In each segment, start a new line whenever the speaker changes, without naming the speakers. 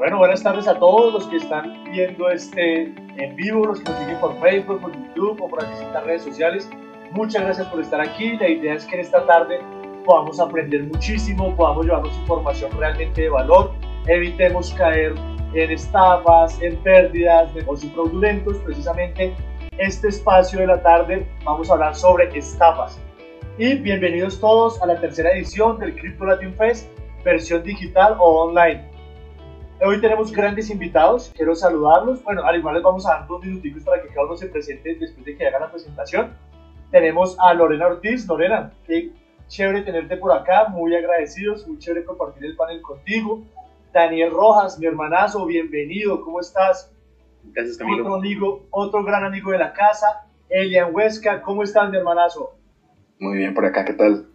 Bueno, buenas tardes a todos los que están viendo este en vivo, los que nos siguen por Facebook, por YouTube o por distintas redes sociales. Muchas gracias por estar aquí. La idea es que en esta tarde podamos aprender muchísimo, podamos llevarnos información realmente de valor, evitemos caer en estafas, en pérdidas, negocios fraudulentos. Precisamente este espacio de la tarde vamos a hablar sobre estafas. Y bienvenidos todos a la tercera edición del Crypto Latin Fest, versión digital o online. Hoy tenemos grandes invitados, quiero saludarlos. Bueno, al igual les vamos a dar dos minuticos para que cada uno se presente después de que haga la presentación. Tenemos a Lorena Ortiz. Lorena, qué chévere tenerte por acá, muy agradecidos, muy chévere compartir el panel contigo. Daniel Rojas, mi hermanazo, bienvenido, ¿cómo estás?
Gracias, Camilo.
Otro amigo, otro gran amigo de la casa, Elian Huesca, ¿cómo estás, mi hermanazo?
Muy bien por acá, ¿qué tal?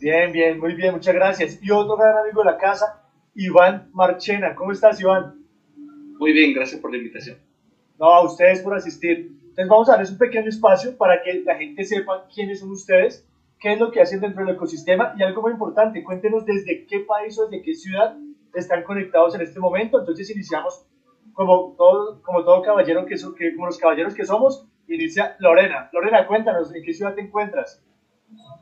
Bien, bien, muy bien, muchas gracias. Y otro gran amigo de la casa, Iván Marchena. ¿Cómo estás, Iván?
Muy bien, gracias por la invitación.
No, a ustedes por asistir. Entonces vamos a darles un pequeño espacio para que la gente sepa quiénes son ustedes, qué es lo que hacen dentro del ecosistema y algo muy importante, cuéntenos desde qué país o desde qué ciudad están conectados en este momento. Entonces iniciamos como todo, como todo caballero que, que como los caballeros que somos, inicia Lorena. Lorena, cuéntanos, ¿en qué ciudad te encuentras?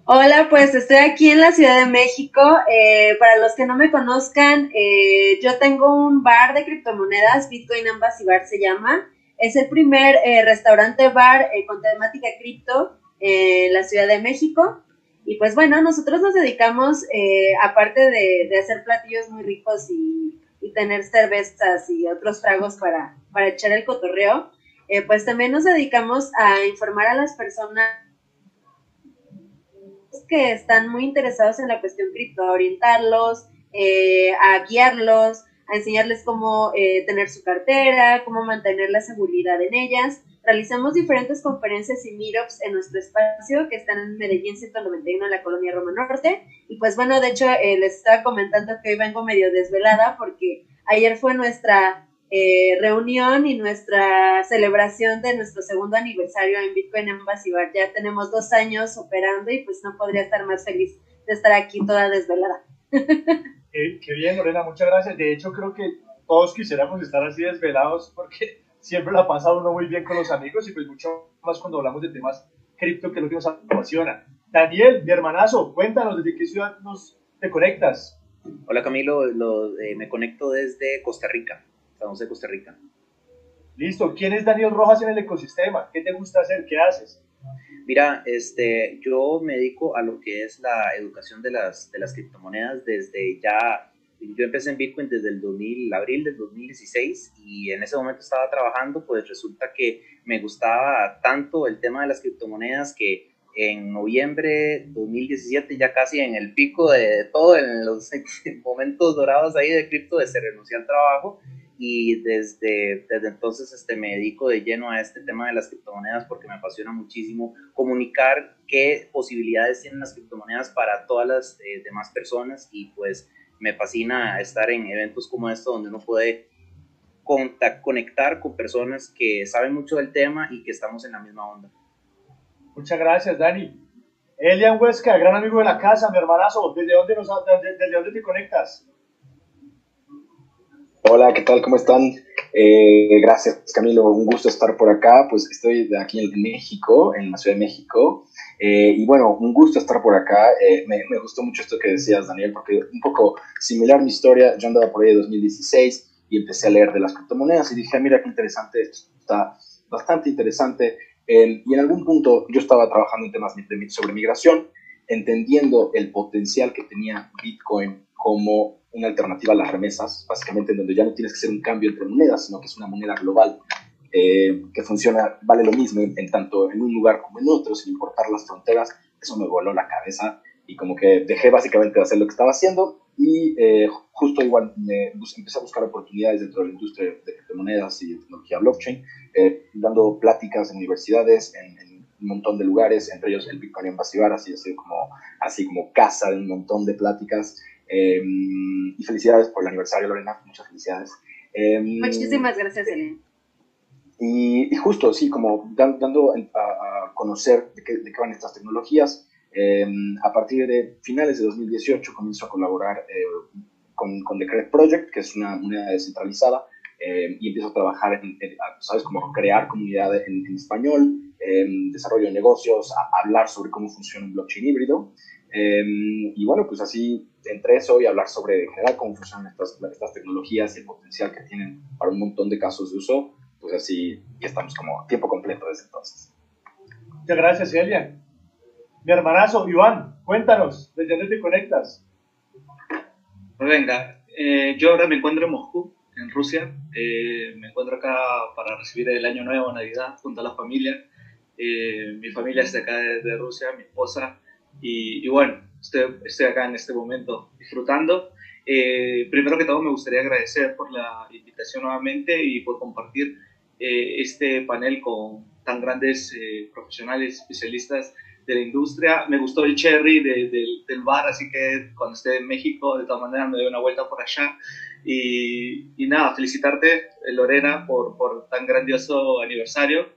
Hola, pues estoy aquí en la Ciudad de México. Eh, para los que no me conozcan, eh, yo tengo un bar de criptomonedas, Bitcoin Embassy Bar se llama. Es el primer eh, restaurante bar con temática cripto en la Ciudad de México. Y pues bueno, nosotros nos dedicamos, aparte de, hacer platillos muy ricos y, y, tener cervezas y otros tragos para, para echar el cotorreo, pues también nos dedicamos a informar a las personas que están muy interesados en la cuestión cripto, a orientarlos, eh, a guiarlos, a enseñarles cómo eh, tener su cartera, cómo mantener la seguridad en ellas. Realizamos diferentes conferencias y meetups en nuestro espacio que están en Medellín 191 en la colonia Roma Norte. Y pues bueno, de hecho eh, les estaba comentando que hoy vengo medio desvelada porque ayer fue nuestra eh, reunión y nuestra celebración de nuestro segundo aniversario en Bitcoin Embassy Bar. Ya tenemos dos años operando y pues no podría estar más feliz de estar aquí toda desvelada.
Qué, bien, Lorena, muchas gracias. De hecho, creo que todos quisiéramos estar así desvelados porque siempre la pasa uno muy bien con los amigos y pues mucho más cuando hablamos de temas cripto que es lo que nos apasiona. Daniel, mi hermanazo, cuéntanos desde qué ciudad nos te conectas.
Hola Camilo, eh, me conecto desde Costa Rica de Costa Rica.
Listo. ¿Quién es Daniel Rojas en el ecosistema? ¿Qué te gusta hacer? ¿Qué haces?
Mira, este, yo me dedico a lo que es la educación de las, de las criptomonedas desde ya, yo empecé en Bitcoin desde el 2000, abril del 2016 y en ese momento estaba trabajando, pues resulta que me gustaba tanto el tema de las criptomonedas que en noviembre 2017, ya casi en el pico de todo, en los momentos dorados ahí de cripto, de se renuncié al trabajo y desde, desde entonces este, me dedico de lleno a este tema de las criptomonedas porque me apasiona muchísimo comunicar qué posibilidades tienen las criptomonedas para todas las eh, demás personas y pues me fascina estar en eventos como esto donde uno puede conectar con personas que saben mucho del tema y que estamos en la misma onda.
Muchas gracias, Dani. Elian Huesca, gran amigo de la casa, mi hermanazo, ¿desde dónde, nos, desde, desde dónde te conectas?
Hola, ¿qué tal? ¿Cómo están? Eh, gracias, Camilo. Un gusto estar por acá. Pues estoy aquí en México, en la Ciudad de México. Eh, y bueno, un gusto estar por acá. Eh, me, gustó mucho esto que decías, Daniel, porque un poco similar mi historia. Yo andaba por ahí en 2016 y empecé a leer de las criptomonedas y dije, ah, mira qué interesante, esto está bastante interesante. y en algún punto yo estaba trabajando en temas de, sobre migración, entendiendo el potencial que tenía Bitcoin como una alternativa a las remesas, básicamente en donde ya no tienes que hacer un cambio entre monedas, sino que es una moneda global eh, que funciona, vale lo mismo en, tanto en un lugar como en otro, sin importar las fronteras. Eso me voló la cabeza y como que dejé básicamente de hacer lo que estaba haciendo y eh, justo igual me empecé a buscar oportunidades dentro de la industria de criptomonedas y de tecnología blockchain, eh, dando pláticas en universidades, en, un montón de lugares, entre ellos el Bitcoin Embassy Bar, así, así, como, así como casa de un montón de pláticas. Em, y felicidades por el aniversario, Lorena. Muchas felicidades.
Em, Muchísimas gracias, Elena.
Y, justo, sí, como dando a, conocer de qué, de qué, van estas tecnologías. Em, a partir de finales de 2018 comenzó a colaborar eh, con, con The Credit Project, que es una moneda descentralizada, eh, y empiezo a trabajar en, ¿sabes?, como crear comunidad en, español, desarrollo de negocios, hablar sobre cómo funciona un blockchain híbrido. y bueno, pues así entre eso y hablar sobre en general cómo funcionan estas, estas tecnologías y el potencial que tienen para un montón de casos de uso, pues así ya estamos como tiempo completo desde entonces.
Muchas gracias, Elia. Mi hermanazo, Iván, cuéntanos, ¿desde dónde te conectas?
Pues venga, eh, yo ahora me encuentro en Moscú, en Rusia. Eh, me encuentro acá para recibir el Año Nuevo, Navidad, junto a la familia. Eh, mi familia está acá de, Rusia, mi esposa. Y, y bueno, estoy, estoy, acá en este momento disfrutando. primero que todo, me gustaría agradecer por la invitación nuevamente y por compartir este panel con tan grandes profesionales, especialistas de la industria. Me gustó el cherry del bar, así que cuando esté en México, de todas maneras, me doy una vuelta por allá. Y, y nada, felicitarte, Lorena, por, por, tan grandioso aniversario.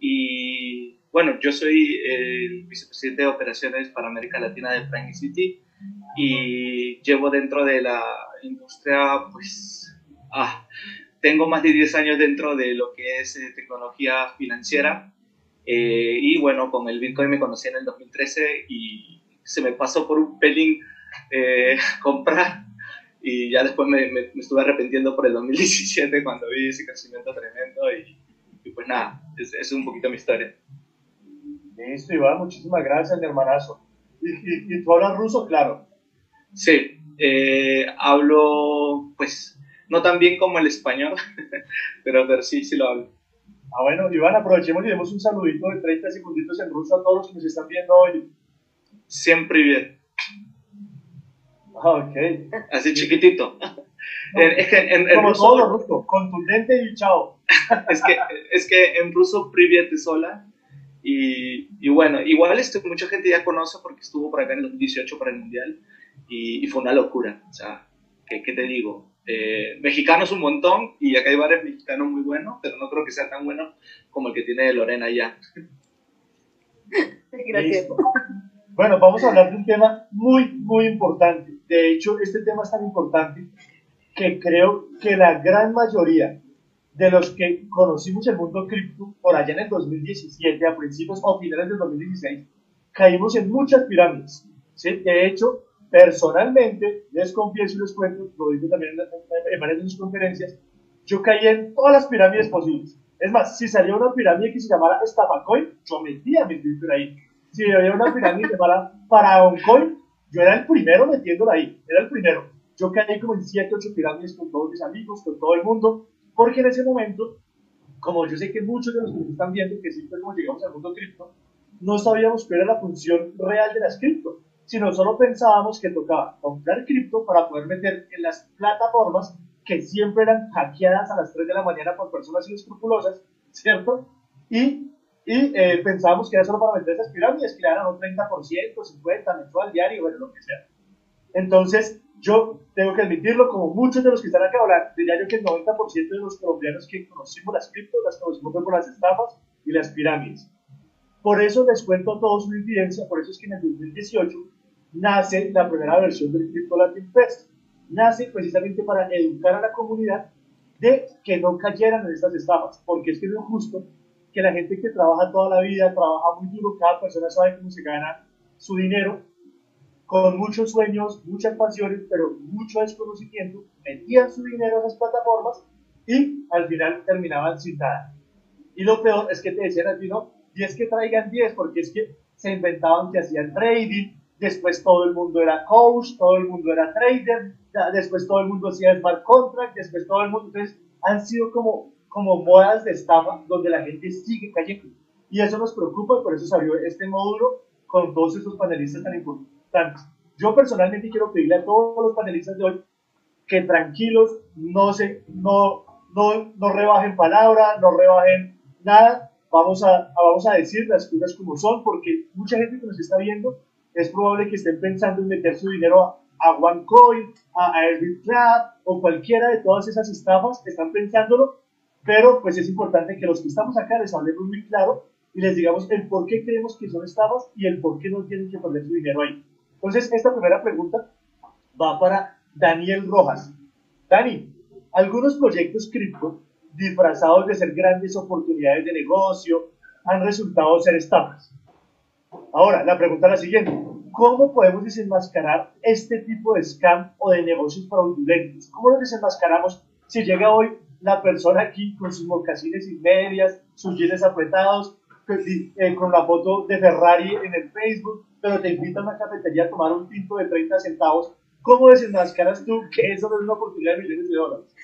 Y bueno, yo soy el vicepresidente de operaciones para América Latina de Prime City y llevo dentro de la industria, pues, ah, tengo más de 10 años dentro de lo que es eh, tecnología financiera eh, y bueno, con el Bitcoin me conocí en el 2013 y se me pasó por un pelín eh, comprar y ya después me, me, estuve arrepintiendo por el 2017 cuando vi ese crecimiento tremendo y, pues nada, es, es, un poquito mi historia.
Listo, Iván, muchísimas gracias, mi hermanazo. ¿Y, y, tú hablas ruso? Claro.
Sí, eh, hablo pues no tan bien como el español, pero, pero sí, sí lo hablo.
Ah, bueno, Iván, aprovechemos y demos un saludito de 30 segunditos en ruso a todos los que nos están viendo hoy.
Siempre bien.
Ah, ok.
Así chiquitito.
es que en, Como ruso, todo ruso, contundente y chao.
es, que, es que en ruso privet es sola. Y, y, bueno, igual esto, mucha gente ya conoce porque estuvo por acá en el 2018 para el Mundial y, y fue una locura. O sea, ¿qué, qué te digo? Eh, mexicanos un montón y acá hay varios mexicanos muy buenos, pero no creo que sea tan bueno como el que tiene Lorena allá.
Gracias. Bueno, vamos a hablar de un tema muy, muy importante. De hecho, este tema es tan importante que creo que la gran mayoría de los que conocimos el mundo cripto por allá en el 2017, a principios o finales del 2016, caímos en muchas pirámides. ¿sí? De hecho, Personalmente, les confieso y les cuento, lo digo también en, varias de sus conferencias, yo caí en todas las pirámides posibles. Es más, si salía una pirámide que se llamara Estafacoin, yo metía mi Twitter ahí. Si había una pirámide que se llamara Paraoncoin, yo era el primero metiéndola ahí, era el primero. Yo caí como en 7, 8 pirámides con todos mis amigos, con todo el mundo, porque en ese momento, como yo sé que muchos de los que están viendo, que siempre como llegamos al mundo cripto, no sabíamos cuál era la función real de las cripto sino solo pensábamos que tocaba comprar cripto para poder meter en las plataformas que siempre eran hackeadas a las 3 de la mañana por personas inescrupulosas, ¿cierto? Y, y eh, pensábamos que era solo para meter esas pirámides que le daban un 30%, 50%, mensual, diario, bueno, lo que sea. Entonces, yo tengo que admitirlo, como muchos de los que están acá hablar, diría yo que el 90% de los colombianos que conocimos las cripto, las conocimos por las estafas y las pirámides. Por eso les cuento a todos una evidencia, por eso es que en el 2018 nace la primera versión del Crypto Latin Fest. Nace precisamente para educar a la comunidad de que no cayeran en estas estafas, porque es que es justo que la gente que trabaja toda la vida, trabaja muy duro, cada persona sabe cómo se gana su dinero, con muchos sueños, muchas pasiones, pero mucho desconocimiento, metían su dinero en esas plataformas y al final terminaban sin nada. Y lo peor es que te decían al no, y es que traigan 10, porque es que se inventaban que hacían trading, después todo el mundo era coach, todo el mundo era trader, después todo el mundo hacía smart contract, después todo el mundo, entonces han sido como, como modas de estafa donde la gente sigue cayendo. Y eso nos preocupa por eso salió este módulo con todos esos panelistas tan importantes. Yo personalmente quiero pedirle a todos los panelistas de hoy que tranquilos, no, se, no, no, no rebajen palabra, no rebajen nada, vamos a, vamos a decir las cosas como son, porque mucha gente que nos está viendo es probable que estén pensando en meter su dinero a, OneCoin, a, a o cualquiera de todas esas estafas, están pensándolo, pero pues es importante que los que estamos acá les hablemos muy claro y les digamos el por qué creemos que son estafas y el por qué no tienen que poner su dinero ahí. Entonces, esta primera pregunta va para Daniel Rojas. Dani, algunos proyectos cripto disfrazados de ser grandes oportunidades de negocio han resultado ser estafas. Ahora, la pregunta es la siguiente. ¿Cómo podemos desenmascarar este tipo de scam o de negocios fraudulentos? ¿Cómo lo desenmascaramos si llega hoy la persona aquí con sus mocasines y medias, sus jeans apretados, eh, con la foto de Ferrari en el Facebook, pero te invita a una cafetería a tomar un tinto de 30 centavos? ¿Cómo desenmascaras tú que eso no es una oportunidad de millones de dólares?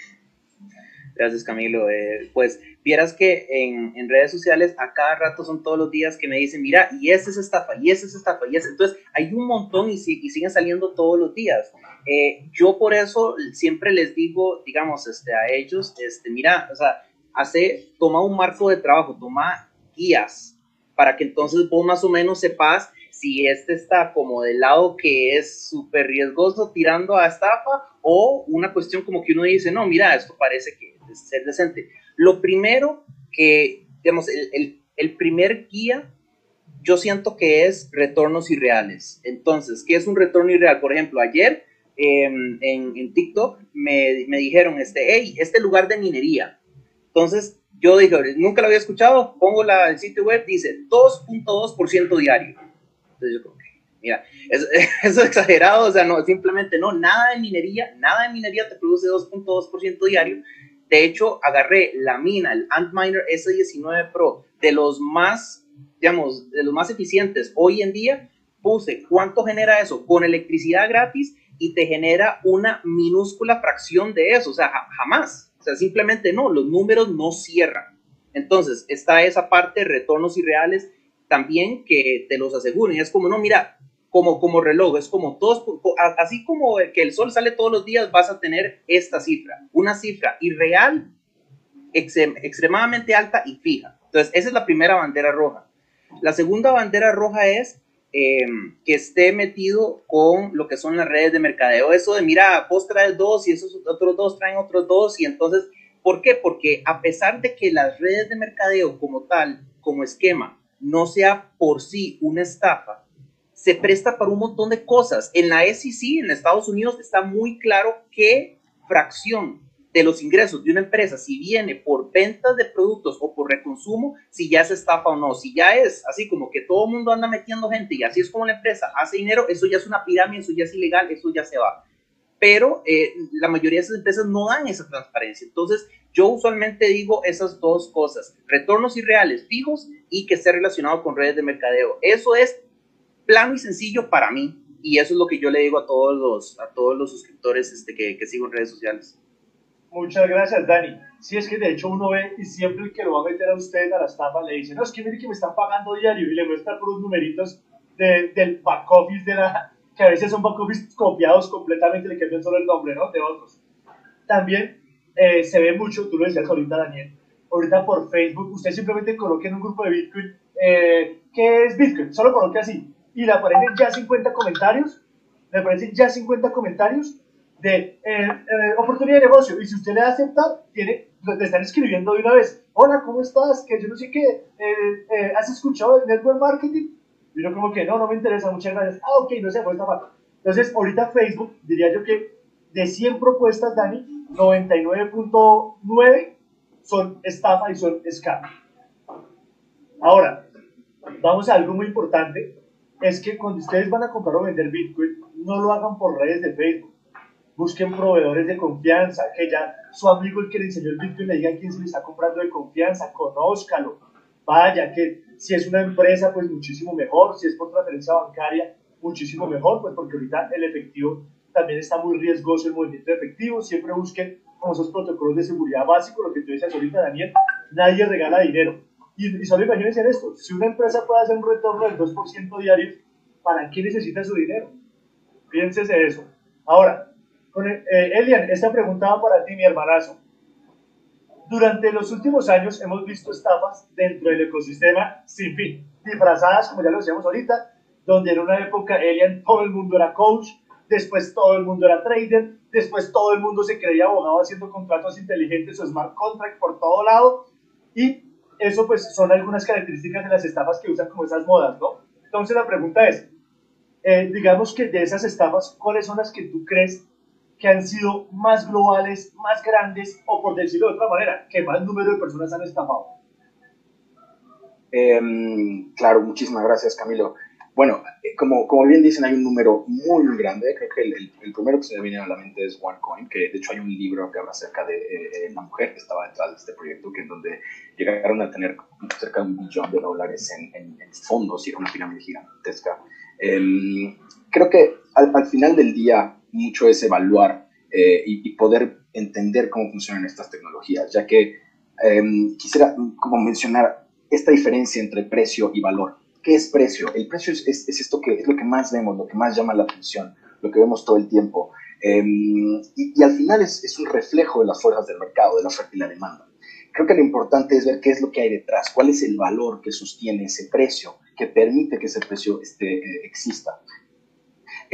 Gracias, Camilo. Eh, pues vieras que en, en, redes sociales a cada rato son todos los días que me dicen, mira, y esta es estafa, y esta es estafa, y esta. Entonces, hay un montón y, y siguen saliendo todos los días. Eh, yo por eso siempre les digo, digamos, este, a ellos, este, mira, o sea, hace, toma un marco de trabajo, toma guías, para que entonces vos más o menos sepas si este está como del lado que es súper riesgoso tirando a estafa o una cuestión como que uno dice, no, mira, esto parece que es ser decente. Lo primero que, digamos, el, el, primer guía, yo siento que es retornos irreales. Entonces, ¿qué es un retorno irreal? Por ejemplo, ayer em, en, en, TikTok me, me, dijeron, este, hey, este lugar de minería. Entonces, yo dije, nunca lo había escuchado, pongo la, el sitio web, dice 2.2% diario. Entonces yo como mira, eso, es exagerado, o sea, no, simplemente no, nada de minería, nada de minería te produce 2.2% diario. De hecho, agarré la mina, el Antminer S19 Pro, de los más, digamos, de los más eficientes hoy en día, puse cuánto genera eso con electricidad gratis y te genera una minúscula fracción de eso, o sea, jamás, o sea, simplemente no, los números no cierran. Entonces, está esa parte, retornos irreales, también que te los aseguren. Es como, no, mira, como, como reloj, es como todos, así como que el sol sale todos los días, vas a tener esta cifra, una cifra irreal, extremadamente alta y fija. Entonces, esa es la primera bandera roja. La segunda bandera roja es em, que esté metido con lo que son las redes de mercadeo. Eso de, mira, vos traes dos y esos otros dos traen otros dos. Y entonces, ¿por qué? Porque a pesar de que las redes de mercadeo como tal, como esquema, no sea por sí una estafa, se presta para un montón de cosas. En la SEC, en Estados Unidos, está muy claro qué fracción de los ingresos de una empresa, si viene por ventas de productos o por reconsumo, si ya es estafa o no. Si ya es así como que todo mundo anda metiendo gente y así es como la empresa hace dinero, eso ya es una pirámide, eso ya es ilegal, eso ya se va. Pero eh, la mayoría de esas empresas no dan esa transparencia. Entonces, yo usualmente digo esas dos cosas, retornos irreales fijos y que esté relacionado con redes de mercadeo. Eso es plano y sencillo para mí y eso es lo que yo le digo a todos los, a todos los suscriptores este, que, que sigo en redes sociales.
Muchas gracias, Dani. Si es que de hecho uno ve y siempre el que lo va a meter a usted a la estafa le dice, no, es que mire que me están pagando diario y le muestra por unos numeritos de, del back office de la, que a veces son back office copiados completamente, le cambian solo el nombre, ¿no? De otros. También eh, se ve mucho, tú lo decías ahorita, Daniel, ahorita por Facebook, usted simplemente coloque en un grupo de Bitcoin, eh, ¿qué es Bitcoin? Solo coloque así, y le aparecen ya 50 comentarios, le aparecen ya 50 comentarios de eh, oportunidad de negocio, y si usted le da aceptar, tiene, le están escribiendo de una vez, hola, ¿cómo estás? Que yo no sé qué, ¿has escuchado el network marketing? Y yo como que, no, no me interesa, muchas gracias. Ah, ok, no sé, pues está mal. Entonces, ahorita Facebook, diría yo que de 100 propuestas, Dani, 99.9 son estafa y son scam. Ahora, vamos a algo muy importante, es que cuando ustedes van a comprar o vender Bitcoin, no lo hagan por redes de Facebook. Busquen proveedores de confianza, que ya su amigo el que le enseñó el Bitcoin le diga quién se le está comprando de confianza, conózcalo. Vaya, que si es una empresa, pues muchísimo mejor, si es por transferencia bancaria, muchísimo mejor, pues porque ahorita el efectivo también está muy riesgoso el movimiento efectivo. Siempre busquen como esos protocolos de seguridad básicos, lo que tú decías ahorita, Daniel, nadie regala dinero. Y, y solo imagínense esto, si una empresa puede hacer un retorno del 2% diario, ¿para qué necesita su dinero? Piénsese eso. Ahora, eh, Elian, esta pregunta va para ti, mi hermanazo. Durante los últimos años hemos visto estafas dentro del ecosistema sin fin, disfrazadas, como ya lo decíamos ahorita, donde en una época Elian todo el mundo era coach, después todo el mundo era trader, después todo el mundo se creía abogado haciendo contratos inteligentes o smart contract por todo lado, y eso pues son algunas características de las estafas que usan como esas modas, ¿no? Entonces la pregunta es, eh, digamos que de esas estafas, ¿cuáles son las que tú crees que han sido más globales, más grandes, o por decirlo de otra manera, que más número de personas han estafado?
Em, claro, muchísimas gracias, Camilo. Bueno, eh, como, como bien dicen, hay un número muy, grande. Creo que el, el, primero que se me viene a la mente es OneCoin, que de hecho hay un libro que habla acerca de eh, la mujer que estaba detrás de este proyecto, que en donde llegaron a tener cerca de un billón de dólares en, en, fondos y era una pirámide gigantesca. Eh, creo que al, al, final del día mucho es evaluar eh, y, poder entender cómo funcionan estas tecnologías, ya que em, quisiera como mencionar esta diferencia entre precio y valor ¿Qué es precio? El precio es, es, esto que es lo que más vemos, lo que más llama la atención, lo que vemos todo el tiempo. Eh, y, al final es, es, un reflejo de las fuerzas del mercado, de la oferta y la demanda. Creo que lo importante es ver qué es lo que hay detrás, cuál es el valor que sostiene ese precio, que permite que ese precio este, eh, exista.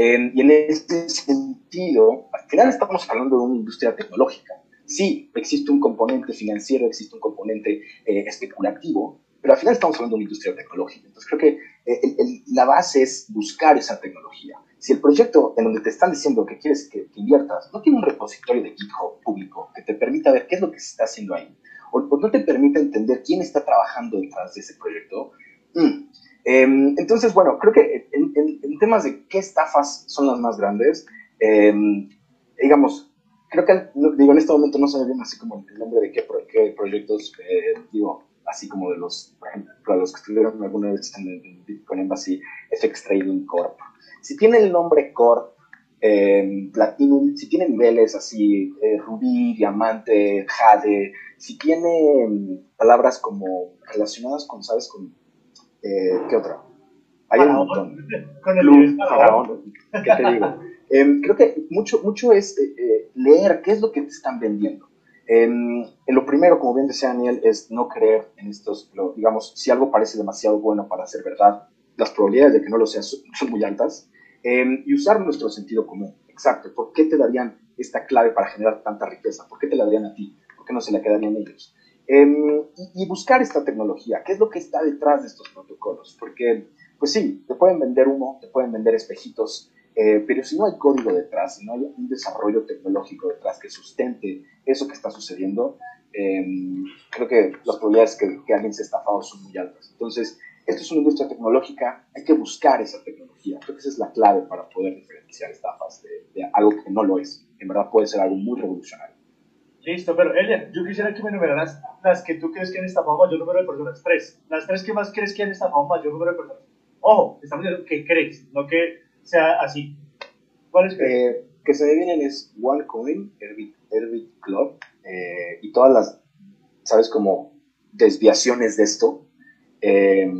Eh, y en ese sentido, al final estamos hablando de una industria tecnológica. Sí, existe un componente financiero, existe un componente eh, especulativo, pero al final estamos hablando de una industria tecnológica. Entonces creo que eh, el, el, la base es buscar esa tecnología. Si el proyecto en donde te están diciendo que quieres que, que, inviertas no tiene un repositorio de GitHub público que te permita ver qué es lo que se está haciendo ahí, o, o no te permite entender quién está trabajando detrás de ese proyecto, mm. Eh, entonces, bueno, creo que en, temas de qué estafas son las más grandes, eh, digamos, creo que digo, en este momento no se me viene así como el nombre de qué, qué proyectos, eh, digo, así como de los, por ejemplo, los que estuvieron alguna vez en el Bitcoin Embassy, FX Trading Corp. Si tiene el nombre Corp, eh, Platinum, si tiene niveles así, eh, rubí, diamante, jade, si tiene palabras como relacionadas con, ¿sabes? Con, eh, ¿qué otra? Hay un montón.
Con el faraón,
¿qué te digo? Em, creo que mucho, mucho es eh, leer qué es lo que te están vendiendo. En, en, lo primero, como bien decía Daniel, es no creer en estos, lo, digamos, si algo parece demasiado bueno para ser verdad, las probabilidades de que no lo sea son, muy altas, eh, y usar nuestro sentido común. Exacto, ¿por qué te darían esta clave para generar tanta riqueza? ¿Por qué te la darían a ti? ¿Por qué no se la quedarían ellos? Eh, y, y, buscar esta tecnología, ¿qué es lo que está detrás de estos protocolos? Porque, pues sí, te pueden vender humo, te pueden vender espejitos, eh, pero si no hay código detrás, si no hay un desarrollo tecnológico detrás que sustente eso que está sucediendo, eh, creo que las probabilidades que, que, alguien se estafado son muy altas. Entonces, esto es una industria tecnológica, hay que buscar esa tecnología. Creo que esa es la clave para poder diferenciar estafas de, de algo que no lo es. En verdad puede ser algo muy revolucionario.
Listo, pero Elian, yo quisiera que me enumeraras las que tú crees que han estafado mayor número de personas. Tres. Las tres que más crees que han estafado mayor número de personas. Ojo, estamos diciendo que crees, no que sea así. ¿Cuáles crees?
Eh, que se vienen es OneCoin, Herbit, Herbit Club eh, y todas las, ¿sabes? Como desviaciones de esto. Eh,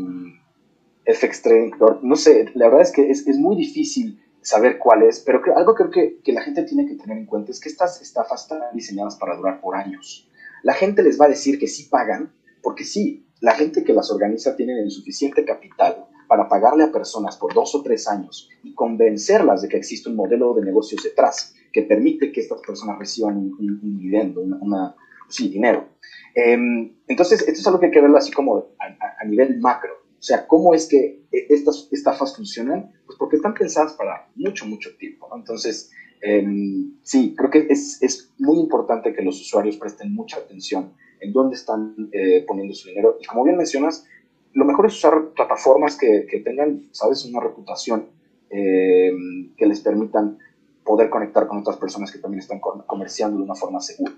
FX Trading no sé, la verdad es que es, es muy difícil saber cuál es, pero creo, algo creo que, que la gente tiene que tener en cuenta es que estas estafas están diseñadas para durar por años. La gente les va a decir que sí pagan, porque sí, la gente que las organiza tiene el suficiente capital para pagarle a personas por dos o tres años y convencerlas de que existe un modelo de negocios detrás que permite que estas personas reciban un, un, dividendo, una, sí, dinero. Eh, entonces, esto es algo que hay que verlo así como a, nivel macro. O sea, ¿cómo es que estas estafas funcionan? Pues porque están pensadas para mucho, mucho tiempo. Entonces, eh, sí, creo que es, es, muy importante que los usuarios presten mucha atención en dónde están eh, poniendo su dinero. Y como bien mencionas, lo mejor es usar plataformas que, que tengan, ¿sabes?, una reputación eh, que les permitan poder conectar con otras personas que también están comerciando de una forma segura.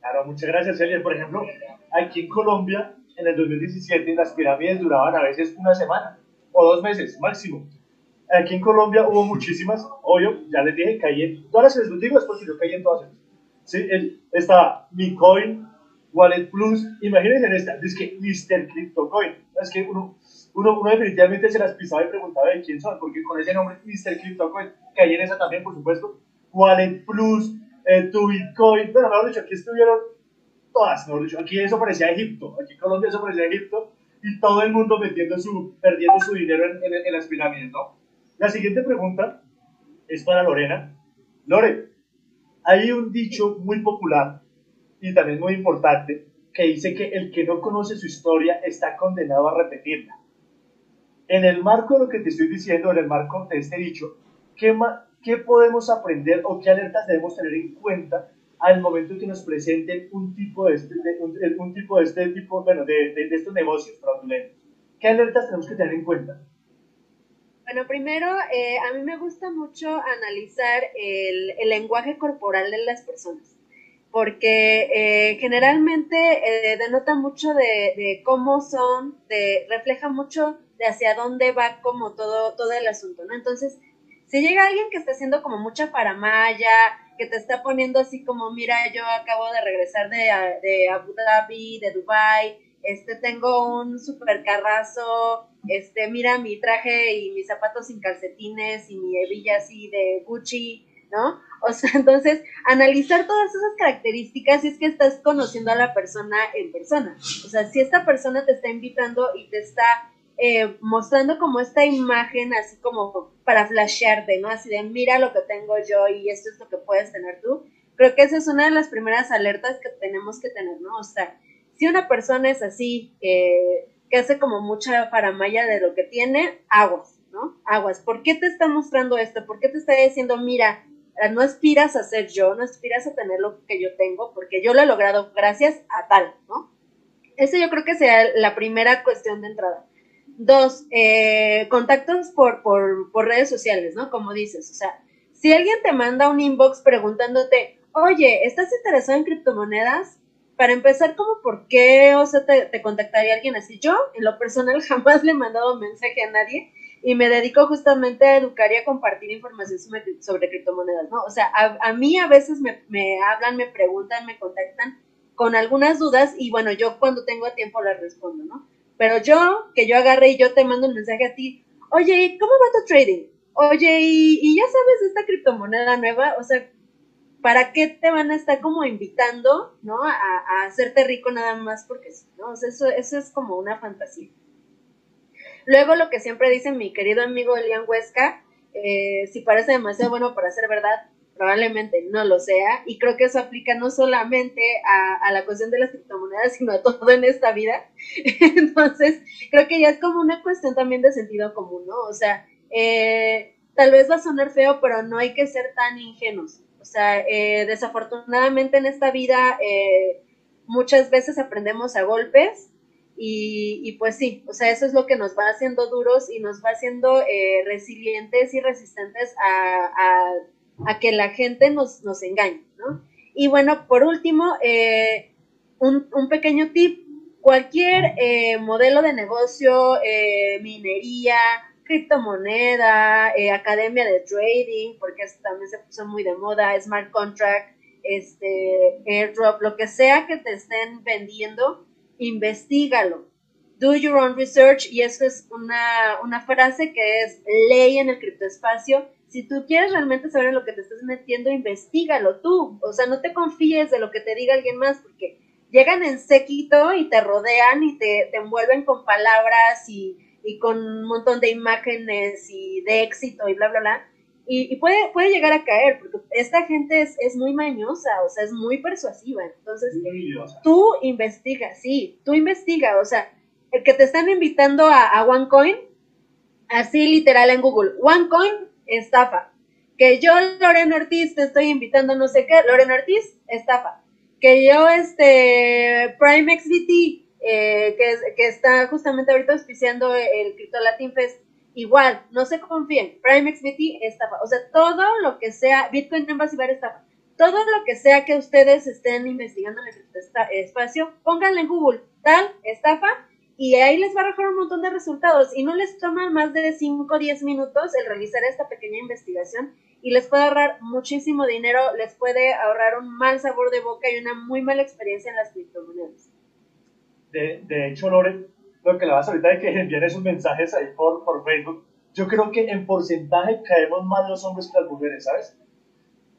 Claro, muchas gracias, Elias. Por ejemplo, aquí en Colombia, en el 2017, las pirámides duraban a veces una semana o dos meses máximo. Aquí en Colombia hubo muchísimas, obvio, ya les dije, caí en todas que les digo es porque yo caí en todas ellas. Sí, el, está Bitcoin, Wallet Plus, imagínense en esta, es que Mr. CryptoCoin, es que uno, uno, uno, definitivamente se las pisaba y preguntaba de quién son, porque con ese nombre Mr. CryptoCoin, hay en esa también, por supuesto, Wallet Plus, eh, Tu Bitcoin, bueno, mejor dicho, aquí estuvieron todas, aquí eso parecía Egipto, aquí en Colombia eso parecía Egipto, y todo el mundo metiendo su, perdiendo su dinero en, en, en las pirámides, ¿no? La siguiente pregunta es para Lorena. Lore, hay un dicho muy popular y también muy importante que dice que el que no conoce su historia está condenado a repetirla. En el marco de lo que te estoy diciendo, en el marco de este dicho, ¿qué, ¿qué podemos aprender o qué alertas debemos tener en cuenta al momento en que nos presenten un tipo de este, un, tipo de este tipo, bueno, de, de, estos negocios fraudulentos? ¿Qué alertas tenemos que tener en cuenta?
Bueno, primero, eh, a mí me gusta mucho analizar el, el, lenguaje corporal de las personas, porque eh, generalmente eh, denota mucho de, de, cómo son, de, refleja mucho de hacia dónde va como todo, todo el asunto, ¿no? Entonces, si llega alguien que está haciendo como mucha paramaya, que te está poniendo así como, mira, yo acabo de regresar de, Abu Dhabi, de Dubai, este, tengo un super carrazo, este, mira mi traje y mis zapatos sin calcetines y mi hebilla así de Gucci, ¿no? O sea, entonces, analizar todas esas características si es que estás conociendo a la persona en persona. O sea, si esta persona te está invitando y te está eh, mostrando como esta imagen así como para flashearte, ¿no? Así de mira lo que tengo yo y esto es lo que puedes tener tú. Creo que esa es una de las primeras alertas que tenemos que tener, ¿no? O sea, si una persona es así, eh, que hace como mucha paramaya de lo que tiene, aguas, ¿no? Aguas. ¿Por qué te está mostrando esto? ¿Por qué te está diciendo, mira, no aspiras a ser yo, no aspiras a tener lo que yo tengo, porque yo lo he logrado gracias a tal, ¿no? Esa yo creo que sea la primera cuestión de entrada. Dos, eh, contactos por, por, por, redes sociales, ¿no? Como dices, o sea, si alguien te manda un inbox preguntándote, oye, ¿estás interesado en criptomonedas? Para empezar, ¿cómo por qué, o sea, te, contactaría alguien así? Yo, en lo personal, jamás le he mandado mensaje a nadie y me dedico justamente a educar y a compartir información sobre, criptomonedas, ¿no? O sea, a, a mí a veces me, me, hablan, me preguntan, me contactan con algunas dudas y bueno, yo cuando tengo tiempo las respondo, ¿no? Pero yo, que yo agarré y yo te mando un mensaje a ti, oye, ¿cómo va tu trading? Oye, ¿y, ya sabes esta criptomoneda nueva? O sea, ¿para qué te van a estar como invitando, ¿no? A, hacerte rico nada más porque sí, ¿no? O sea, eso, eso es como una fantasía. Luego lo que siempre dice mi querido amigo Elian Huesca, eh, si parece demasiado bueno para ser verdad, probablemente no lo sea, y creo que eso aplica no solamente a, la cuestión de las criptomonedas, sino a todo en esta vida. Entonces, creo que ya es como una cuestión también de sentido común, ¿no? O sea, eh, tal vez va a sonar feo, pero no hay que ser tan ingenuos. O sea, eh, desafortunadamente en esta vida eh, muchas veces aprendemos a golpes y, pues sí, o sea, eso es lo que nos va haciendo duros y nos va haciendo resilientes y resistentes a a que la gente nos, nos engañe, ¿no? Y bueno, por último, eh, un, pequeño tip, cualquier eh, modelo de negocio, eh, minería, criptomoneda, academia de trading, porque también se puso muy de moda, smart contract, este, airdrop, lo que sea que te estén vendiendo, investigalo. Do your own research, y eso es una, una frase que es ley en el criptoespacio si tú quieres realmente saber en lo que te estás metiendo, investigalo tú. O sea, no te confíes de lo que te diga alguien más, porque llegan en sequito y te rodean y te, envuelven con palabras y, con un montón de imágenes y de éxito y bla, bla, bla. Y, puede, puede llegar a caer, porque esta gente es, es, muy mañosa, o sea, es muy persuasiva. Entonces, tú investiga, sí, tú investiga, o sea, el que te están invitando a, a OneCoin, así literal en Google, OneCoin estafa. Que yo, Lorena Ortiz, te estoy invitando no sé qué, Lorena Ortiz, estafa. Que yo, este, Prime XBT, eh, que, que está justamente ahorita auspiciando el Crypto Latin Fest, igual, no se confíen, Prime XBT, estafa. O sea, todo lo que sea, Bitcoin Embassy Bar, estafa. Todo lo que sea que ustedes estén investigando en el espacio, pónganle en Google, tal, estafa, y ahí les va a arrojar un montón de resultados y no les toma más de 5 o 10 minutos el realizar esta pequeña investigación y les puede ahorrar muchísimo dinero, les puede ahorrar un mal sabor de boca y una muy mala experiencia en las criptomonedas.
De, de hecho, Loren, lo que le vas ahorita de que envíen esos mensajes ahí por, por Facebook, yo creo que en porcentaje caemos más los hombres que las mujeres, ¿sabes?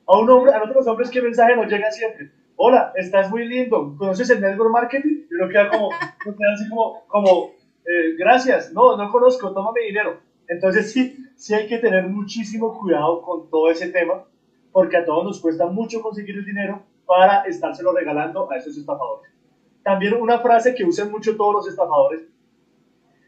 A un hombre, a otros hombres, ¿qué mensaje nos llega siempre? Hola, estás muy lindo, ¿conoces el network marketing? Y uno queda como, queda así como, como eh, gracias, no, no conozco, tómame dinero. Entonces sí, sí hay que tener muchísimo cuidado con todo ese tema, porque a todos nos cuesta mucho conseguir el dinero para estárselo regalando a esos estafadores. También una frase que usan mucho todos los estafadores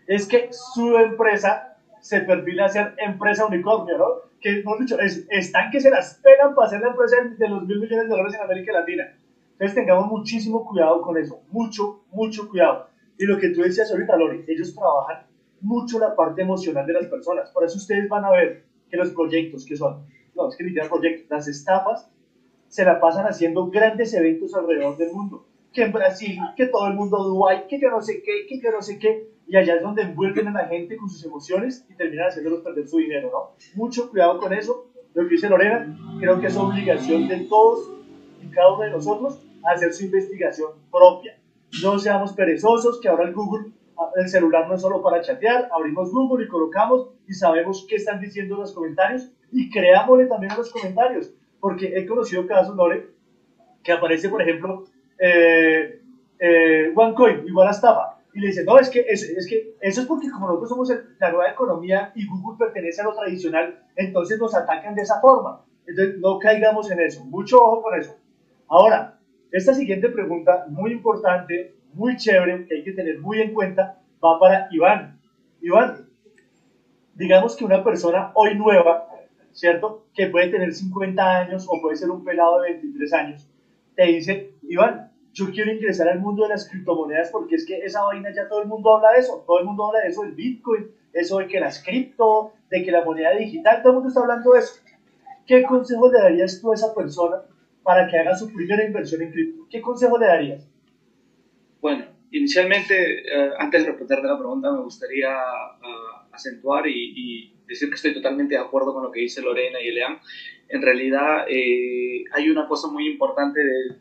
es que su empresa se perfila a ser empresa unicornio, ¿no? Que, hemos dicho, es, están que se las pegan para ser la empresa de los mil millones de dólares en América Latina. Entonces tengamos muchísimo cuidado con eso, mucho, mucho cuidado. Y lo que tú decías ahorita, Lori, ellos trabajan mucho la parte emocional de las personas. Por eso ustedes van a ver que los proyectos que son, no, es que literal proyectos, las estafas, se la pasan haciendo grandes eventos alrededor del mundo. Que en Brasil, que todo el mundo Dubái, que yo no sé qué, que yo no sé qué. Y allá es donde envuelven a la gente con sus emociones y terminan haciéndolos perder su dinero, ¿no? Mucho cuidado con eso. Lo que dice Lorena, creo que es obligación de todos y cada uno de nosotros hacer su investigación propia. No seamos perezosos, que ahora el Google, el celular no es solo para chatear, abrimos Google y colocamos y sabemos qué están diciendo los comentarios y creámosle también a los comentarios, porque he conocido casos, Lore, que aparece, por ejemplo, eh, eh, OneCoin, igual a estafa, y le dice, no, es que, es, es, que eso es porque como nosotros somos la nueva economía y Google pertenece a lo tradicional, entonces nos atacan de esa forma. Entonces, no caigamos en eso. Mucho ojo con eso. Ahora, esta siguiente pregunta, muy importante, muy chévere, que hay que tener muy en cuenta, va para Iván. Iván, digamos que una persona hoy nueva, ¿cierto? Que puede tener 50 años o puede ser un pelado de 23 años, te dice, Iván, yo quiero ingresar al mundo de las criptomonedas porque es que esa vaina ya todo el mundo habla de eso, todo el mundo habla de eso del Bitcoin, eso de que las cripto, de que la moneda digital, todo el mundo está hablando de eso. ¿Qué consejo le darías tú a esa persona para que haga su primera inversión en cripto? ¿Qué consejo le darías?
Bueno, inicialmente, eh, antes de responder la pregunta, me gustaría uh, acentuar y, y, decir que estoy totalmente de acuerdo con lo que dice Lorena y Elean. En realidad, eh, hay una cosa muy importante de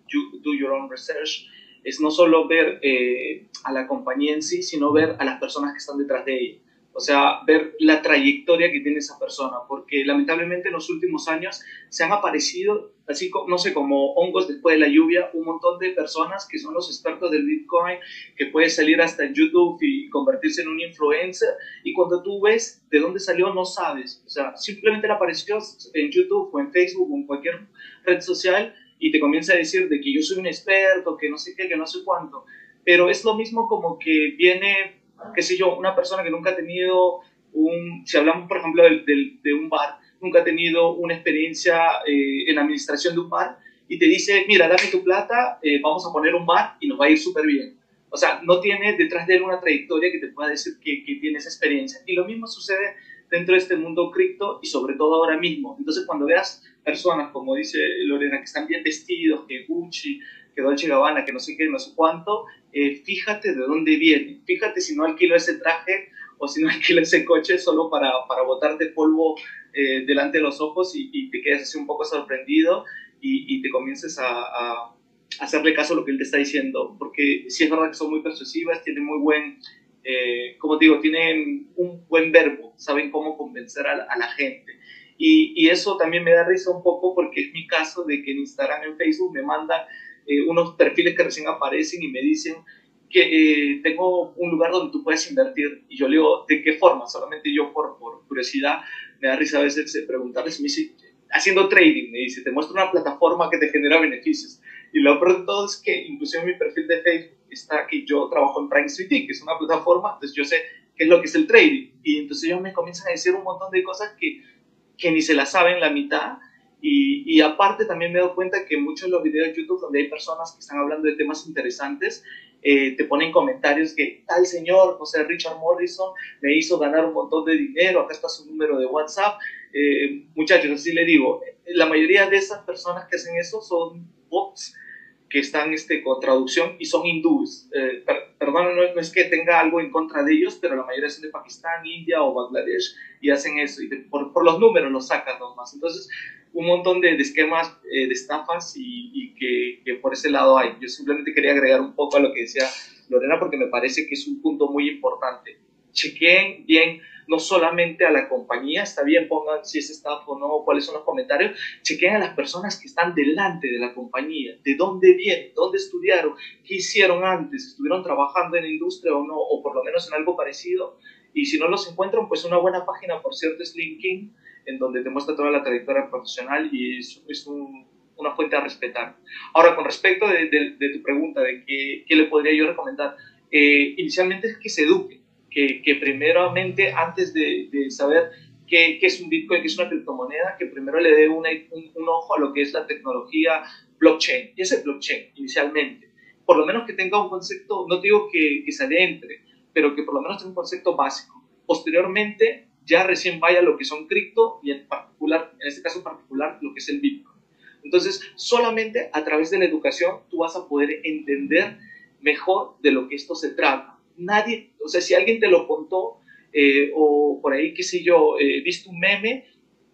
do your own research, es no solo ver eh, a la compañía en sí, sino ver a las personas que están detrás de ella o sea, ver la trayectoria que tiene esa persona, porque lamentablemente en los últimos años se han aparecido, así como, no sé, como hongos después de la lluvia, un montón de personas que son los expertos del Bitcoin, que puede salir hasta en YouTube y convertirse en un influencer, y cuando tú ves de dónde salió no sabes, o sea, simplemente le apareció en YouTube o en Facebook o en cualquier red social y te comienza a decir de que yo soy un experto, que no sé qué, que no sé cuánto, pero es lo mismo como que viene qué sé yo, una persona que nunca ha tenido un, si hablamos por ejemplo de, de, un bar, nunca ha tenido una experiencia eh, en administración de un bar y te dice, mira, dame tu plata, eh, vamos a poner un bar y nos va a ir súper bien. O sea, no tiene detrás de él una trayectoria que te pueda decir que, que tiene esa experiencia. Y lo mismo sucede dentro de este mundo cripto y sobre todo ahora mismo. Entonces, cuando veas personas, como dice Lorena, que están bien vestidos, que Gucci, que Dolce Gabbana, que no sé qué, no sé cuánto, eh, fíjate de dónde viene. Fíjate si no alquilo ese traje o si no alquilo ese coche solo para, para botarte polvo eh, delante de los ojos y, te quedes así un poco sorprendido y, te comiences a, a, hacerle caso a lo que él te está diciendo. Porque sí es verdad que son muy persuasivas, tienen muy buen, eh, como te digo, tienen un buen verbo, saben cómo convencer a, a la gente. Y, y, eso también me da risa un poco porque es mi caso de que en Instagram, en Facebook me mandan eh, unos perfiles que recién aparecen y me dicen que eh, tengo un lugar donde tú puedes invertir. Y yo le digo, ¿de qué forma? Solamente yo por, por curiosidad me da risa a veces preguntarles, me dice, haciendo trading, me dice, te muestro una plataforma que te genera beneficios. Y lo todo es que incluso en mi perfil de Facebook está que yo trabajo en Prime Street, que es una plataforma, entonces yo sé qué es lo que es el trading. Y entonces ellos me comienzan a decir un montón de cosas que, que ni se las saben la mitad y, y, aparte también me he dado cuenta que muchos de los videos de YouTube donde hay personas que están hablando de temas interesantes, eh, te ponen comentarios que tal señor José Richard Morrison me hizo ganar un montón de dinero, acá está su número de WhatsApp. Eh, muchachos, así le digo, la mayoría de esas personas que hacen eso son bots que están este, con traducción y son hindúes. Eh, perdón, no, no, es que tenga algo en contra de ellos, pero la mayoría son de Pakistán, India o Bangladesh y hacen eso. Y por, por, los números los sacan nomás. Entonces, un montón de, esquemas eh, de estafas y, que, por ese lado hay. Yo simplemente quería agregar un poco a lo que decía Lorena porque me parece que es un punto muy importante. Chequeen bien no solamente a la compañía, está bien, pongan si es estafa o no, cuáles son los comentarios, chequen a las personas que están delante de la compañía, de dónde vienen, dónde estudiaron, qué hicieron antes, estuvieron trabajando en la industria o no, o por lo menos en algo parecido, y si no los encuentran, pues una buena página, por cierto, es LinkedIn, en donde te muestra toda la trayectoria profesional y es, es un, una fuente a respetar. Ahora, con respecto de, tu pregunta de qué, qué, le podría yo recomendar, eh, inicialmente es que se eduque que, que primeramente, antes de, de saber qué, qué, es un Bitcoin, qué es una criptomoneda, que primero le dé un, un, ojo a lo que es la tecnología blockchain. ¿Qué es el blockchain inicialmente? Por lo menos que tenga un concepto, no digo que, que se adentre, pero que por lo menos tenga un concepto básico. Posteriormente, ya recién vaya lo que son cripto y en particular, en este caso particular, lo que es el Bitcoin. Entonces, solamente a través de la educación tú vas a poder entender mejor de lo que esto se trata. Nadie, o sea, si alguien te lo contó eh, o por ahí, qué sé yo, eh, viste un meme,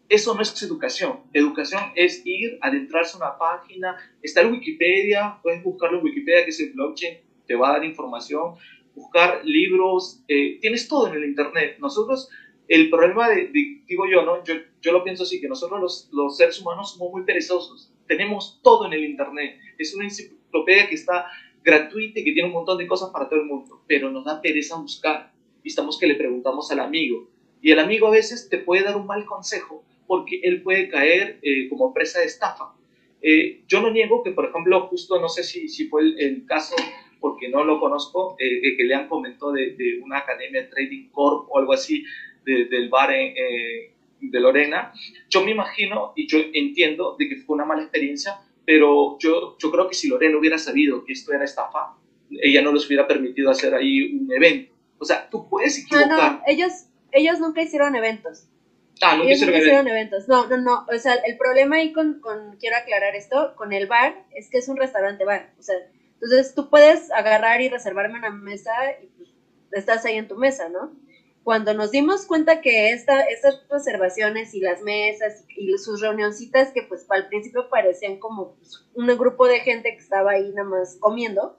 eso no es educación. Educación es ir, adentrarse a una página, está en Wikipedia, puedes buscarlo en Wikipedia, que es el blockchain, te va a dar información, buscar libros, eh, tienes todo en el Internet. Nosotros, el problema de, digo yo, ¿no? Yo, yo, lo pienso así, que nosotros los, los seres humanos somos muy perezosos. Tenemos todo en el Internet. Es una enciclopedia que está gratuita y que tiene un montón de cosas para todo el mundo, pero nos da pereza buscar. Y estamos que le preguntamos al amigo. Y el amigo a veces te puede dar un mal consejo porque él puede caer eh, como presa de estafa. Eh, yo no niego que, por ejemplo, justo no sé si, si fue el, caso, porque no lo conozco, eh, que le han comentado de, de, una academia de Trading Corp o algo así del bar de Lorena. Yo me imagino y yo entiendo de que fue una mala experiencia pero yo, yo creo que si Lorena hubiera sabido que esto era estafa, ella no les hubiera permitido hacer ahí un evento. O sea, tú puedes equivocar.
No, no, ellos, ellos nunca hicieron eventos.
Ah, nunca,
ellos
hicieron,
nunca hicieron eventos. No, no, no. O sea, el problema ahí con, con, quiero aclarar esto, con el bar, es que es un restaurante bar. O sea, entonces tú puedes agarrar y reservarme una mesa y pues estás ahí en tu mesa, ¿no? Cuando nos dimos cuenta que esta, estas reservaciones y las mesas y sus reunioncitas que pues al principio parecían como un grupo de gente que estaba ahí nada más comiendo,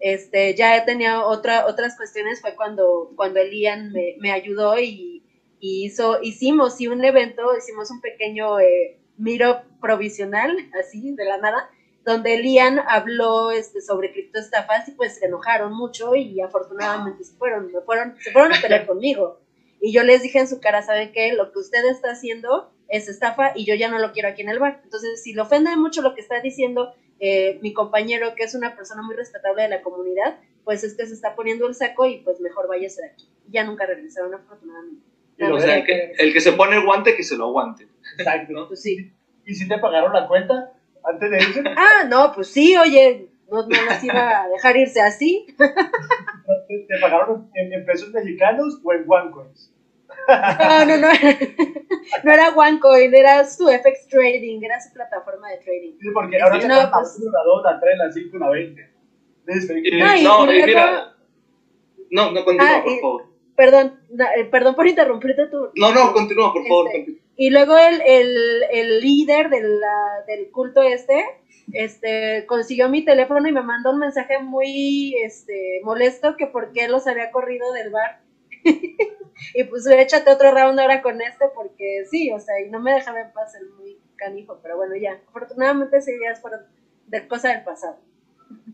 este, ya tenía otra, otras cuestiones, fue cuando, cuando Elian me, me ayudó y, y, hizo, hicimos sí, un evento, hicimos un pequeño eh, miro provisional, así, de la nada, donde Lian habló este, sobre criptoestafas y pues se enojaron mucho y afortunadamente se fueron, me fueron, se fueron a pelear conmigo. Y yo les dije en su cara, ¿saben qué? Lo que usted está haciendo es estafa y yo ya no lo quiero aquí en el bar. Entonces, si le ofende mucho lo que está diciendo eh, mi compañero, que es una persona muy respetable de la comunidad, pues es que se está poniendo el saco y pues mejor váyase de aquí. Y ya nunca regresaron, afortunadamente.
o sea, el que, el que, se pone el guante, que se lo aguante.
Exacto.
Pues sí.
¿Y si te pagaron la cuenta? Antes de irse.
Ah, no, pues sí, oye, no, no las iba a dejar irse así.
¿Te, pagaron en, pesos mexicanos o en OneCoins?
No, no, no. No era OneCoin, era su FX Trading, era su plataforma de trading.
Sí, porque ahora sí, no, pues... la 2, la 3, la 5, la 20.
Eh, no, eh, mira. No, no, continúa, ah, por favor.
Perdón, eh, perdón por interrumpirte tú.
No, no, continúa, por favor. Este,
y luego el, el, el líder del, del, culto este, este, consiguió mi teléfono y me mandó un mensaje muy este, molesto que por qué los había corrido del bar. y pues échate otro round ahora con este porque sí, o sea, y no me dejaba en paz el muy canijo, pero bueno, ya, afortunadamente ese días fueron de cosa del pasado.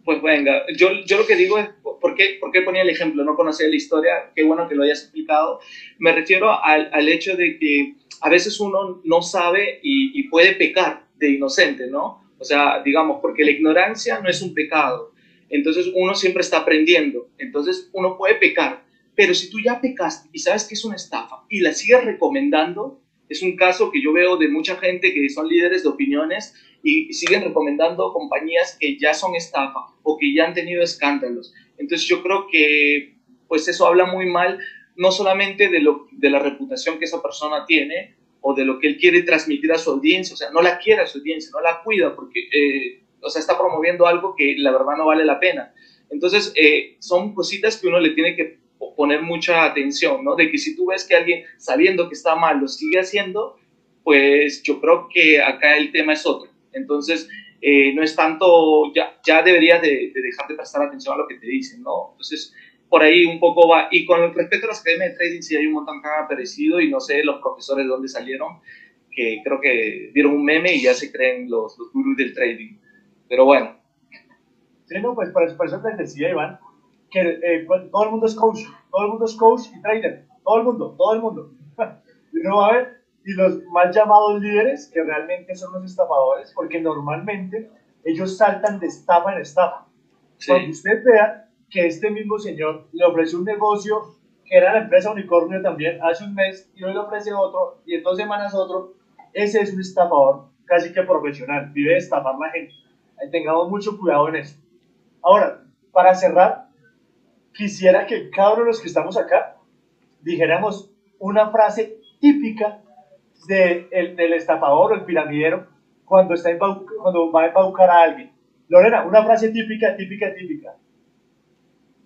Pues venga, yo, yo lo que digo es, ¿por qué, ¿por qué ponía el ejemplo? No conocía la historia, qué bueno que lo hayas explicado. Me refiero al, al hecho de que a veces uno no sabe y, y, puede pecar de inocente, ¿no? O sea, digamos, porque la ignorancia no es un pecado. Entonces uno siempre está aprendiendo. Entonces uno puede pecar. Pero si tú ya pecaste y sabes que es una estafa y la sigues recomendando, es un caso que yo veo de mucha gente que son líderes de opiniones y siguen recomendando compañías que ya son estafa o que ya han tenido escándalos. Entonces yo creo que pues eso habla muy mal no solamente de, lo, de la reputación que esa persona tiene o de lo que él quiere transmitir a su audiencia, o sea, no la quiere a su audiencia, no la cuida porque, eh, o sea, está promoviendo algo que la verdad no vale la pena. Entonces, eh, son cositas que uno le tiene que poner mucha atención, ¿no? De que si tú ves que alguien sabiendo que está mal lo sigue haciendo, pues yo creo que acá el tema es otro. Entonces, eh, no es tanto, ya, ya deberías de, de, dejar de prestar atención a lo que te dicen, ¿no? Entonces, por ahí un poco va. Y con respecto a las academias de trading, sí hay un montón que han aparecido y no sé los profesores de dónde salieron, que creo que dieron un meme y ya se creen los, los gurús del trading. Pero bueno.
Sí, no, pues por, eso les decía, Iván, que eh, pues, todo el mundo es coach, todo el mundo es coach y trader, todo el mundo, todo el mundo. no va a ver, y los mal llamados líderes, que realmente son los estafadores, porque normalmente ellos saltan de estafa en estafa. Cuando usted vea que este mismo señor le ofrece un negocio que era la empresa Unicornio también, hace un mes y hoy le ofrece otro y en dos semanas otro, ese es un estafador casi que profesional, vive de estafar la gente. Tengamos mucho cuidado en eso. Ahora, para cerrar, quisiera que cada uno de los que estamos acá dijéramos una frase típica de el, del estafador o el piramidero cuando, está cuando va a embaucar a alguien. Lorena, una frase típica, típica, típica.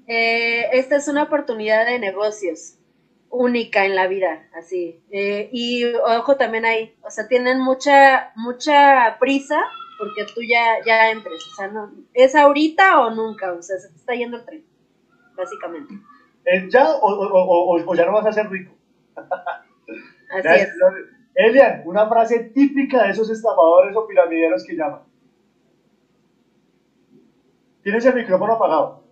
Eh, esta es una oportunidad de negocios única en la vida, así. Eh, y ojo también ahí, o sea, tienen mucha, mucha prisa porque tú ya, ya entres, o sea, no, es ahorita o nunca, o sea, se te está yendo el tren, básicamente.
¿Ya o, o, o, ya no vas a ser rico?
Así es.
Elian, una frase típica de esos estafadores o piramideros que llaman. Tienes el micrófono apagado.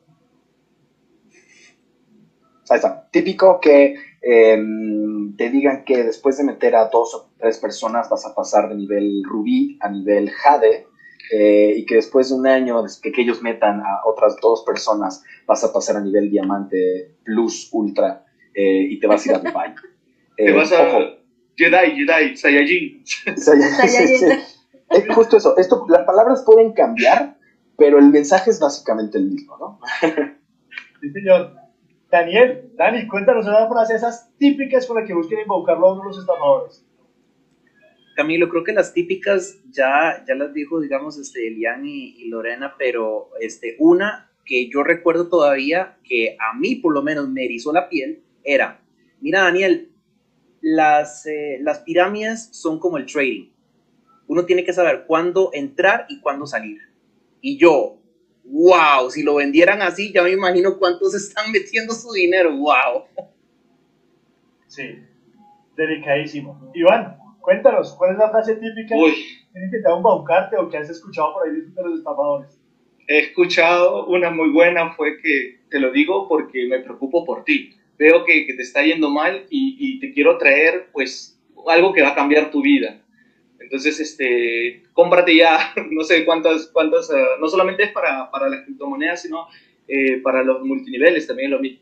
Ahí está. Típico que em, te digan que después de meter a dos o tres personas vas a pasar de nivel rubí a nivel jade eh, y que después de un año que, que ellos metan a otras dos personas vas a pasar a nivel diamante plus ultra eh, y te vas a ir a Dubai.
te vas a Jedi, Jedi, Saiyajin. Saiyajin.
Es justo eso. Esto, las palabras pueden cambiar, pero el mensaje es básicamente el mismo, ¿no?
sí, señor. Daniel, Dani, cuéntanos una frase esas típicas con las que busquen invocarlo a uno de los estafadores.
Camilo, creo que las típicas ya, ya las dijo, digamos, este, Elian y, Lorena, pero este, una que yo recuerdo todavía que a mí por lo menos me erizó la piel era, mira Daniel, las, eh, las pirámides son como el trading. Uno tiene que saber cuándo entrar y cuándo salir. Y yo, wow, si lo vendieran así, ya me imagino cuántos están metiendo su dinero, wow.
Sí, delicadísimo. Iván, cuéntanos, ¿cuál es la frase típica Uy. que intentado embaucarte o que has escuchado por ahí de los estafadores?
He escuchado una muy buena, fue que te lo digo porque me preocupo por ti. Veo que, que te está yendo mal y, y te quiero traer, pues, algo que va a cambiar tu vida. Entonces, este, cómprate ya, no sé cuántas, cuántas, uh, no solamente es para, para las criptomonedas, sino eh, para los multiniveles también es lo mismo.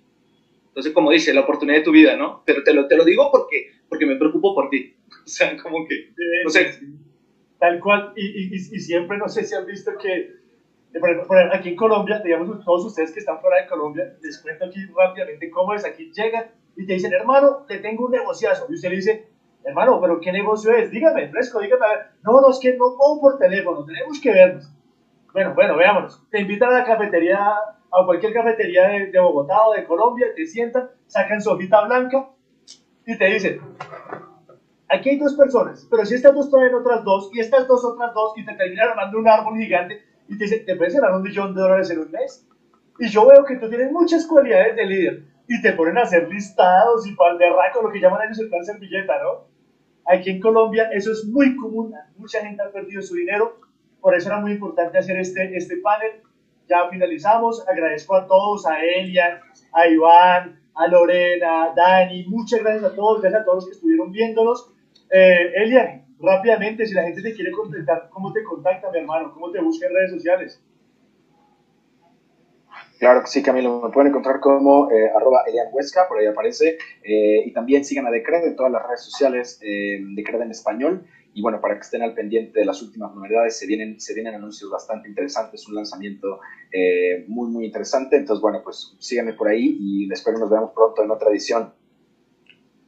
Entonces, como dice, la oportunidad de tu vida, ¿no? Pero te lo, te lo digo porque, porque me preocupo por ti. O sea, como que, no sé.
Tal cual, y, y, y siempre, no sé si han visto que, por ejemplo, aquí en Colombia, digamos, todos ustedes que están fuera de Colombia, les cuento aquí rápidamente cómo es, aquí llegan y te dicen, hermano, te tengo un negociazo, y usted le dice, hermano, pero ¿qué negocio es? Dígame, fresco, dígame. A ver. No, no, es que no puedo por teléfono, tenemos que vernos. Bueno, bueno, veámonos. Te invitan a la cafetería, a cualquier cafetería de, Bogotá o de Colombia, te sientan, sacan su hojita blanca y te dicen, aquí hay dos personas, pero si estas dos traen otras dos y estas dos otras dos y te terminan armando un árbol gigante y te dicen, te puedes ganar un millón de dólares en un mes. Y yo veo que tú tienes muchas cualidades de líder y te ponen a hacer listados y pal lo que llaman ellos el plan servilleta, ¿no? Aquí en Colombia eso es muy común, mucha gente ha perdido su dinero, por eso era muy importante hacer este, este panel. Ya finalizamos, agradezco a todos, a Elian, a Iván, a Lorena, a Dani, muchas gracias a todos, gracias a todos los que estuvieron viéndonos. Eh, Elian, rápidamente, si la gente te quiere contactar, ¿cómo te contacta, mi hermano? ¿Cómo te busca en redes sociales?
Claro que sí, Camilo. Me pueden encontrar como eh, arroba Elian Huesca, por ahí aparece. Eh, y también sigan a Decred en todas las redes sociales, eh, Decred en español. Y bueno, para que estén al pendiente de las últimas novedades, se vienen, se vienen anuncios bastante interesantes, un lanzamiento eh, muy, muy interesante. Entonces, bueno, pues síganme por ahí y espero nos veamos pronto en otra edición.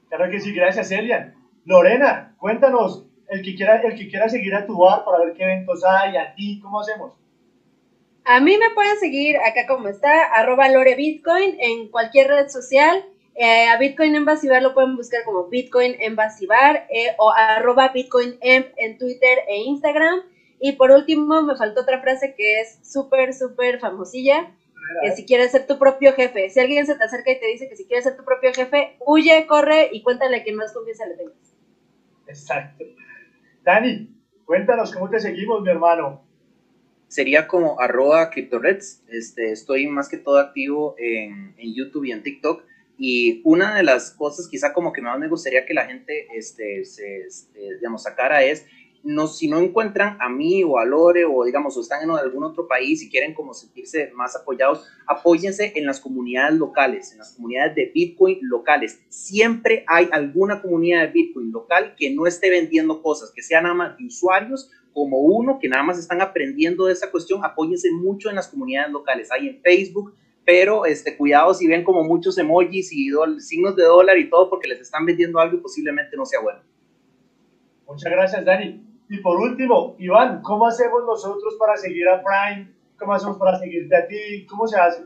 Claro que sí, gracias, Elian. Lorena, cuéntanos, el que quiera, el que quiera seguir a tu bar para ver qué eventos hay, a ti, ¿cómo hacemos?
A mí me pueden seguir acá como está, arroba Lore Bitcoin en cualquier red social. Eh, a Bitcoin Embasivar lo pueden buscar como Bitcoin Embasivar eh, o arroba Bitcoin en Twitter e Instagram. Y por último, me faltó otra frase que es súper, súper famosilla, que si quieres ser tu propio jefe, si alguien se te acerca y te dice que si quieres ser tu propio jefe, huye, corre y cuéntale a quien más confianza le tengas.
Exacto. Dani, cuéntanos cómo te seguimos, mi hermano
sería como arroba CryptoReds. Este, estoy más que todo activo en, en, YouTube y en TikTok. Y una de las cosas quizá como que más me gustaría que la gente este, se, este, digamos, sacara es no, si no encuentran a mí o a Lore o digamos o están en algún otro país y quieren como sentirse más apoyados, apóyense en las comunidades locales, en las comunidades de Bitcoin locales. Siempre hay alguna comunidad de Bitcoin local que no esté vendiendo cosas, que sean nada más de usuarios como uno que nada más están aprendiendo de esa cuestión, apóyense mucho en las comunidades locales. Hay en Facebook, pero este, cuidado si ven como muchos emojis y signos de dólar y todo porque les están vendiendo algo y posiblemente no sea bueno.
Muchas gracias, Dani. Y por último, Iván, ¿cómo hacemos nosotros para seguir a Prime? ¿Cómo hacemos para seguirte a ti? ¿Cómo se hace?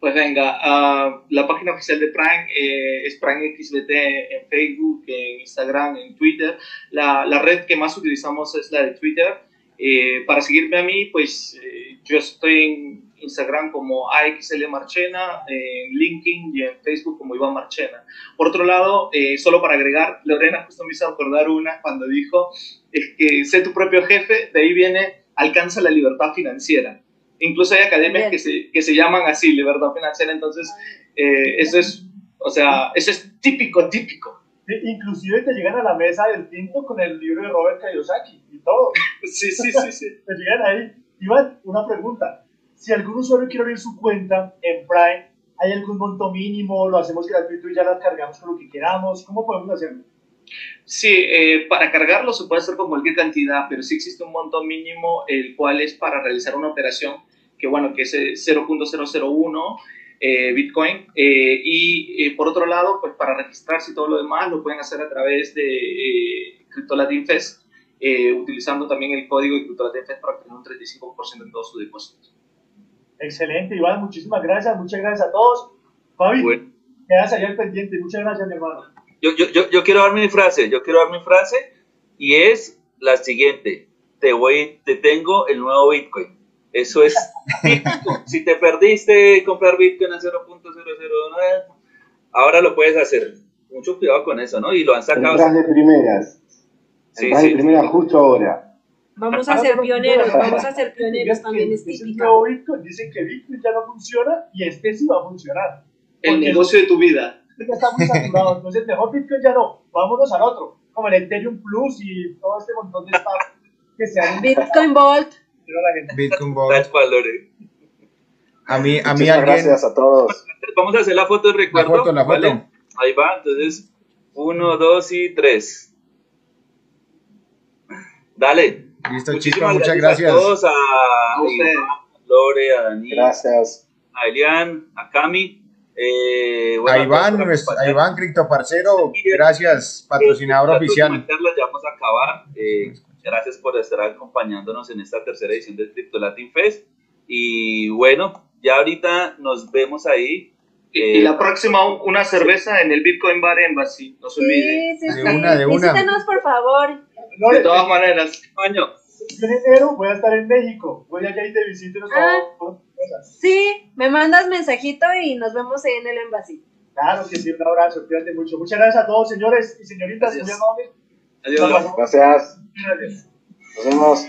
Pues venga, uh, la página oficial de Prime eh, es Prime XBT en Facebook, en Instagram, en Twitter. La, la, red que más utilizamos es la de Twitter. Eh, para seguirme a mí, pues eh, yo estoy en Instagram como AXL Marchena, en LinkedIn y en Facebook como Iván Marchena. Por otro lado, eh, solo para agregar, Lorena justo me hizo acordar una cuando dijo es que sé tu propio jefe, de ahí viene alcanza la libertad financiera. Incluso hay academias que se, que se, llaman así, libertad financiera, entonces eh, eso es, o sea, eso es típico, típico.
inclusive te llegan a la mesa del tinto con el libro de Robert Kiyosaki y todo.
sí, sí, sí, sí.
te llegan ahí. Iván, una pregunta si algún usuario quiere abrir su cuenta en Prime, ¿hay algún monto mínimo? ¿Lo hacemos gratuito y ya la cargamos con lo que queramos? ¿Cómo podemos hacerlo?
Sí, eh, para cargarlo se puede hacer con cualquier cantidad, pero sí existe un monto mínimo, el cual es para realizar una operación que, bueno, que es 0.001 eh, Bitcoin. Eh, y por otro lado, pues para registrarse y todo lo demás, lo pueden hacer a través de Latin Fest, utilizando también el código de CryptoLatinFest para obtener un 35% en todos sus depósitos.
Excelente, Iván, muchísimas gracias, muchas gracias a todos. Fabi, quedas allá al pendiente, muchas gracias, mi hermano.
Yo, yo, yo, yo, quiero dar mi frase, yo quiero dar mi frase y es la siguiente, te voy, te tengo el nuevo Bitcoin. Eso es típico. si te perdiste comprar Bitcoin a 0.009, ahora lo puedes hacer. Mucho cuidado con eso, ¿no? Y lo han sacado.
Entras de primeras.
Sí,
Entras
sí,
de primeras justo ahora.
Vamos a ser pioneros, vamos a ser pioneros también es típico.
Bitcoin, dicen que Bitcoin ya no funciona y este sí va a funcionar.
El negocio de tu vida.
Ya está muy saturado, entonces mejor Bitcoin ya no, vámonos al otro, como el Ethereum Plus y todo este montón de stuff que se han...
Bitcoin Vault.
Bitcoin
That's
Vault. A mí, a mí alguien...
gracias a todos.
Vamos a hacer la foto de recuerdo.
La foto, la foto.
¿vale? Ahí va, entonces, uno, dos y tres. Dale.
Listo, chicos,
Muchísimas
muchas
gracias.
gracias.
A todos, a. Iván, a Lore, a Dani,
Gracias.
a Elian, a Cami. Eh, bueno,
A Iván, nuestro- a. Iván Criptoparcero, gracias, patrocinador oficial.
Ya vamos a acabar. Eh, gracias por estar acompañándonos en esta tercera edición del Crypto Latin Fest. Y bueno, ya ahorita nos vemos ahí.
Y,
Eh,
la próxima, un- una cerveza en el Bitcoin Bar Embassy, no se olviden.
Sí, sí,
De una, de una.
Visítanos, por favor.
No,
De todas maneras,
año.
yo en enero voy a estar en México, voy allá y te visito nos
Ah.
vamos.
Sí, me mandas mensajito y nos vemos en el embassy.
Claro que sí, un abrazo, cuídate mucho. Muchas gracias a todos, señores y señoritas,
adiós.
Gracias.
Gracias.
Nos vemos.